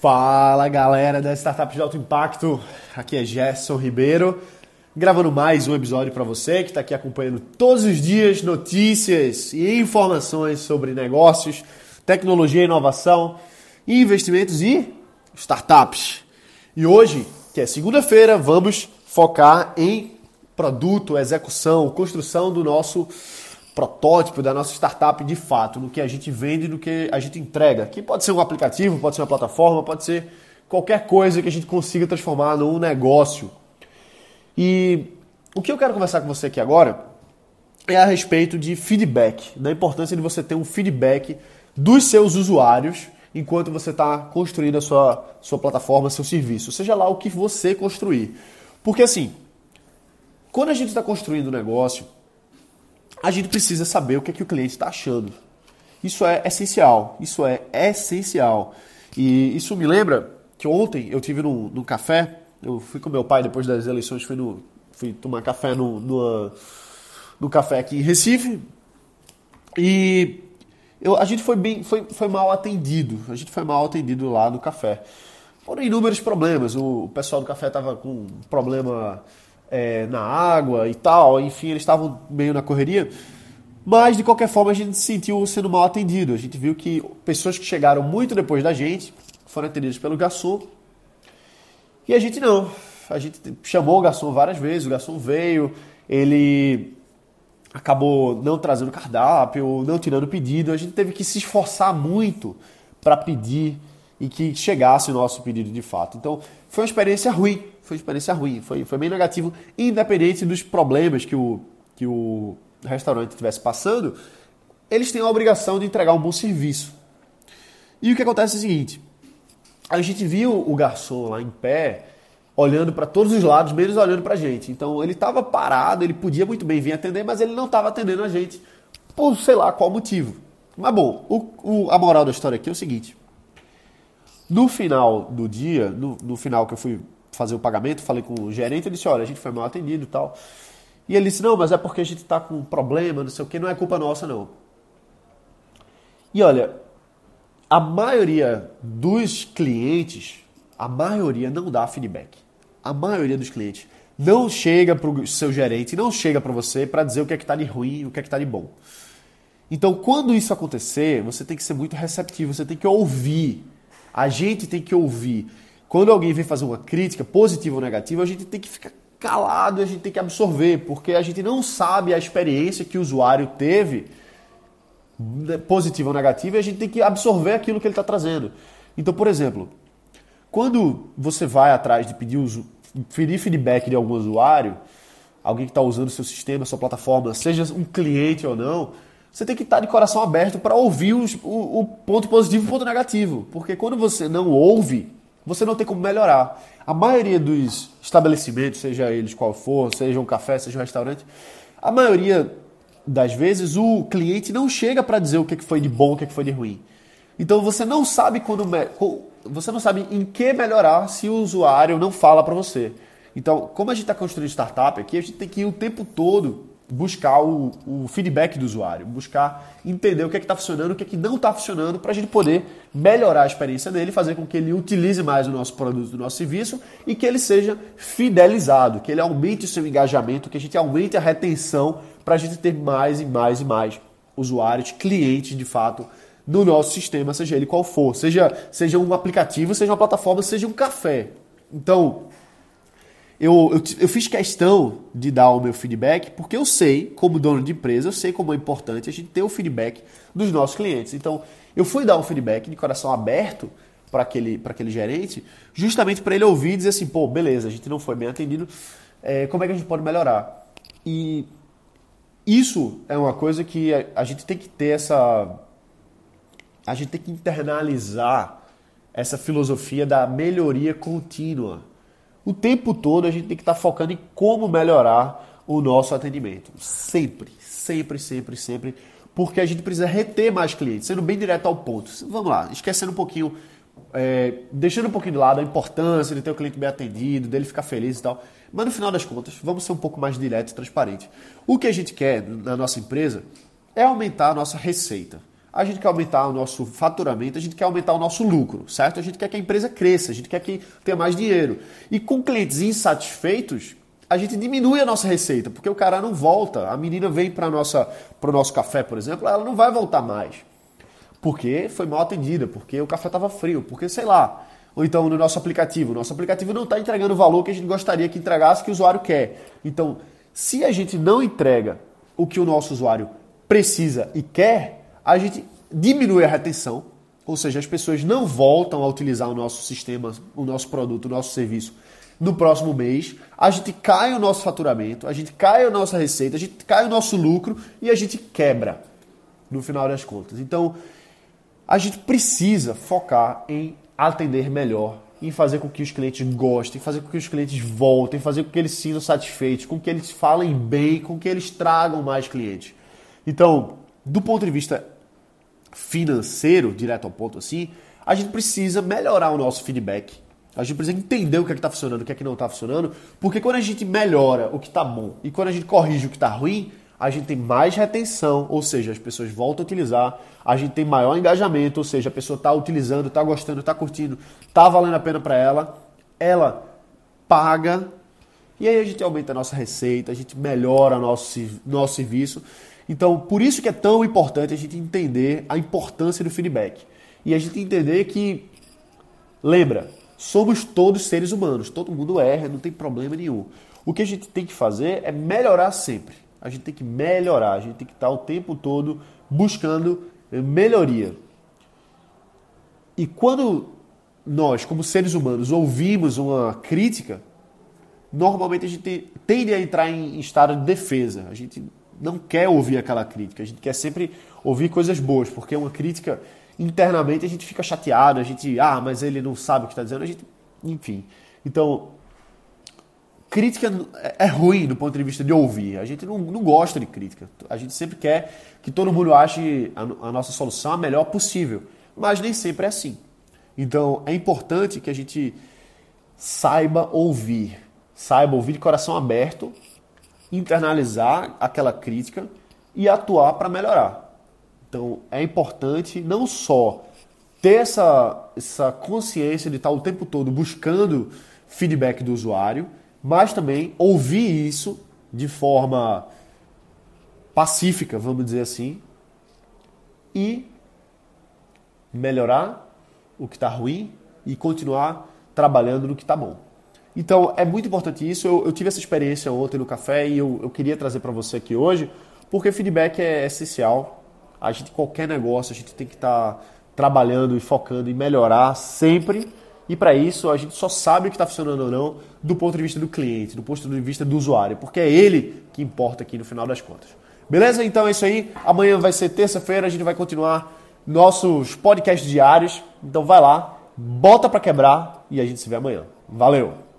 Fala galera da Startup de Alto Impacto, aqui é Gerson Ribeiro, gravando mais um episódio para você que está aqui acompanhando todos os dias notícias e informações sobre negócios, tecnologia, inovação, investimentos e startups. E hoje, que é segunda-feira, vamos focar em produto, execução, construção do nosso protótipo da nossa startup de fato, no que a gente vende, no que a gente entrega. Que pode ser um aplicativo, pode ser uma plataforma, pode ser qualquer coisa que a gente consiga transformar num negócio. E o que eu quero conversar com você aqui agora é a respeito de feedback, da importância de você ter um feedback dos seus usuários enquanto você está construindo a sua, sua plataforma, seu serviço, seja lá o que você construir. Porque assim, quando a gente está construindo um negócio, a gente precisa saber o que, é que o cliente está achando. Isso é essencial. Isso é essencial. E isso me lembra que ontem eu tive num, café, eu fui com meu pai depois das eleições, fui, no, fui tomar café no, no, no café aqui em Recife. E eu, a gente foi bem, foi, foi mal atendido. A gente foi mal atendido lá no café. Foram inúmeros problemas. O, o pessoal do café estava com um problema é, na água e tal, enfim, eles estavam meio na correria. Mas de qualquer forma a gente se sentiu sendo mal atendido. A gente viu que pessoas que chegaram muito depois da gente foram atendidas pelo garçom e a gente não. A gente chamou o garçom várias vezes, o garçom veio, ele acabou não trazendo cardápio, não tirando pedido. A gente teve que se esforçar muito para pedir e que chegasse o nosso pedido de fato. Então foi uma experiência ruim foi experiência ruim, foi, foi bem negativo, independente dos problemas que o, que o restaurante estivesse passando, eles têm a obrigação de entregar um bom serviço. E o que acontece é o seguinte: a gente viu o garçom lá em pé, olhando para todos os lados, menos olhando para a gente. Então ele estava parado, ele podia muito bem vir atender, mas ele não estava atendendo a gente por sei lá qual motivo. Mas bom, o, o, a moral da história aqui é o seguinte: no final do dia, no, no final que eu fui fazer o pagamento, falei com o gerente, ele disse, olha, a gente foi mal atendido e tal. E ele disse, não, mas é porque a gente está com um problema, não sei o que, não é culpa nossa não. E olha, a maioria dos clientes, a maioria não dá feedback. A maioria dos clientes não chega para o seu gerente, não chega para você para dizer o que é que está de ruim, o que é que está de bom. Então, quando isso acontecer, você tem que ser muito receptivo, você tem que ouvir. A gente tem que ouvir. Quando alguém vem fazer uma crítica, positiva ou negativa, a gente tem que ficar calado, a gente tem que absorver, porque a gente não sabe a experiência que o usuário teve, né, positiva ou negativa, e a gente tem que absorver aquilo que ele está trazendo. Então, por exemplo, quando você vai atrás de pedir, pedir feedback de algum usuário, alguém que está usando o seu sistema, sua plataforma, seja um cliente ou não, você tem que estar de coração aberto para ouvir os, o, o ponto positivo e o ponto negativo. Porque quando você não ouve, você não tem como melhorar. A maioria dos estabelecimentos, seja eles qual for, seja um café, seja um restaurante, a maioria das vezes o cliente não chega para dizer o que foi de bom, o que foi de ruim. Então você não sabe quando você não sabe em que melhorar se o usuário não fala para você. Então, como a gente está construindo startup aqui, a gente tem que ir o tempo todo buscar o, o, feedback do usuário, buscar entender o que é está funcionando, o que é que não está funcionando, para a gente poder melhorar a experiência dele, fazer com que ele utilize mais o nosso produto, o nosso serviço e que ele seja fidelizado, que ele aumente o seu engajamento, que a gente aumente a retenção para a gente ter mais e mais e mais usuários, clientes de fato no nosso sistema, seja ele qual for, seja, seja um aplicativo, seja uma plataforma, seja um café. Então, eu, eu, eu, fiz questão de dar o meu feedback porque eu sei, como dono de empresa, eu sei como é importante a gente ter o feedback dos nossos clientes. Então, eu fui dar um feedback de coração aberto para aquele, aquele gerente, justamente para ele ouvir e dizer assim: pô, beleza, a gente não foi bem atendido, é, como é que a gente pode melhorar? E isso é uma coisa que a, a gente tem que ter essa. A gente tem que internalizar essa filosofia da melhoria contínua o tempo todo a gente tem que estar tá focando em como melhorar o nosso atendimento. Sempre, sempre, sempre, sempre. Porque a gente precisa reter mais clientes, sendo bem direto ao ponto. Vamos lá, esquecendo um pouquinho, é, deixando um pouquinho de lado a importância de ter o cliente bem atendido, dele ficar feliz e tal. Mas no final das contas, vamos ser um pouco mais direto e transparente. O que a gente quer na nossa empresa é aumentar a nossa receita. A gente quer aumentar o nosso faturamento, a gente quer aumentar o nosso lucro, certo? A gente quer que a empresa cresça, a gente quer que tenha mais dinheiro. E com clientes insatisfeitos, a gente diminui a nossa receita, porque o cara não volta. A menina vem para o nosso café, por exemplo, ela não vai voltar mais. Porque foi mal atendida, porque o café estava frio, porque sei lá. Ou então no nosso aplicativo. Nosso aplicativo não está entregando o valor que a gente gostaria que entregasse, que o usuário quer. Então, se a gente não entrega o que o nosso usuário precisa e quer, a gente diminui a retenção, ou seja, as pessoas não voltam a utilizar o nosso sistema, o nosso produto, o nosso serviço no próximo mês, a gente cai o nosso faturamento, a gente cai a nossa receita, a gente cai o nosso lucro e a gente quebra no final das contas. Então, a gente precisa focar em atender melhor, em fazer com que os clientes gostem, fazer com que os clientes voltem, fazer com que eles se sintam satisfeitos, com que eles falem bem, com que eles tragam mais clientes. Então, do ponto de vista financeiro, direto ao ponto assim, a gente precisa melhorar o nosso feedback. A gente precisa entender o que é está funcionando, o que é que não está funcionando, porque quando a gente melhora o que está bom e quando a gente corrige o que está ruim, a gente tem mais retenção, ou seja, as pessoas voltam a utilizar, a gente tem maior engajamento, ou seja, a pessoa está utilizando, está gostando, está curtindo, está valendo a pena para ela, ela paga e aí a gente aumenta a nossa receita, a gente melhora nosso, nosso serviço então, por isso que é tão importante a gente entender a importância do feedback. E a gente entender que, lembra, somos todos seres humanos, todo mundo erra, não tem problema nenhum. O que a gente tem que fazer é melhorar sempre. A gente tem que melhorar, a gente tem que estar o tempo todo buscando melhoria. E quando nós, como seres humanos, ouvimos uma crítica, normalmente a gente tende a entrar em estado de defesa. A gente não quer ouvir aquela crítica. A gente quer sempre ouvir coisas boas, porque uma crítica internamente a gente fica chateado, a gente, ah, mas ele não sabe o que está dizendo, a gente, enfim. Então, crítica é ruim do ponto de vista de ouvir. A gente não, não gosta de crítica. A gente sempre quer que todo mundo ache a, a nossa solução a melhor possível, mas nem sempre é assim. Então, é importante que a gente saiba ouvir, saiba ouvir de coração aberto internalizar aquela crítica e atuar para melhorar. Então é importante não só ter essa, essa consciência de estar o tempo todo buscando feedback do usuário, mas também ouvir isso de forma pacífica, vamos dizer assim, e melhorar o que está ruim e continuar trabalhando no que está bom. Então é muito importante isso. Eu, eu tive essa experiência ontem no café e eu, eu queria trazer para você aqui hoje, porque feedback é essencial. A gente, qualquer negócio, a gente tem que estar tá trabalhando e focando em melhorar sempre. E para isso a gente só sabe o que está funcionando ou não do ponto de vista do cliente, do ponto de vista do usuário, porque é ele que importa aqui no final das contas. Beleza? Então é isso aí. Amanhã vai ser terça-feira, a gente vai continuar nossos podcasts diários. Então vai lá, bota para quebrar e a gente se vê amanhã. Valeu!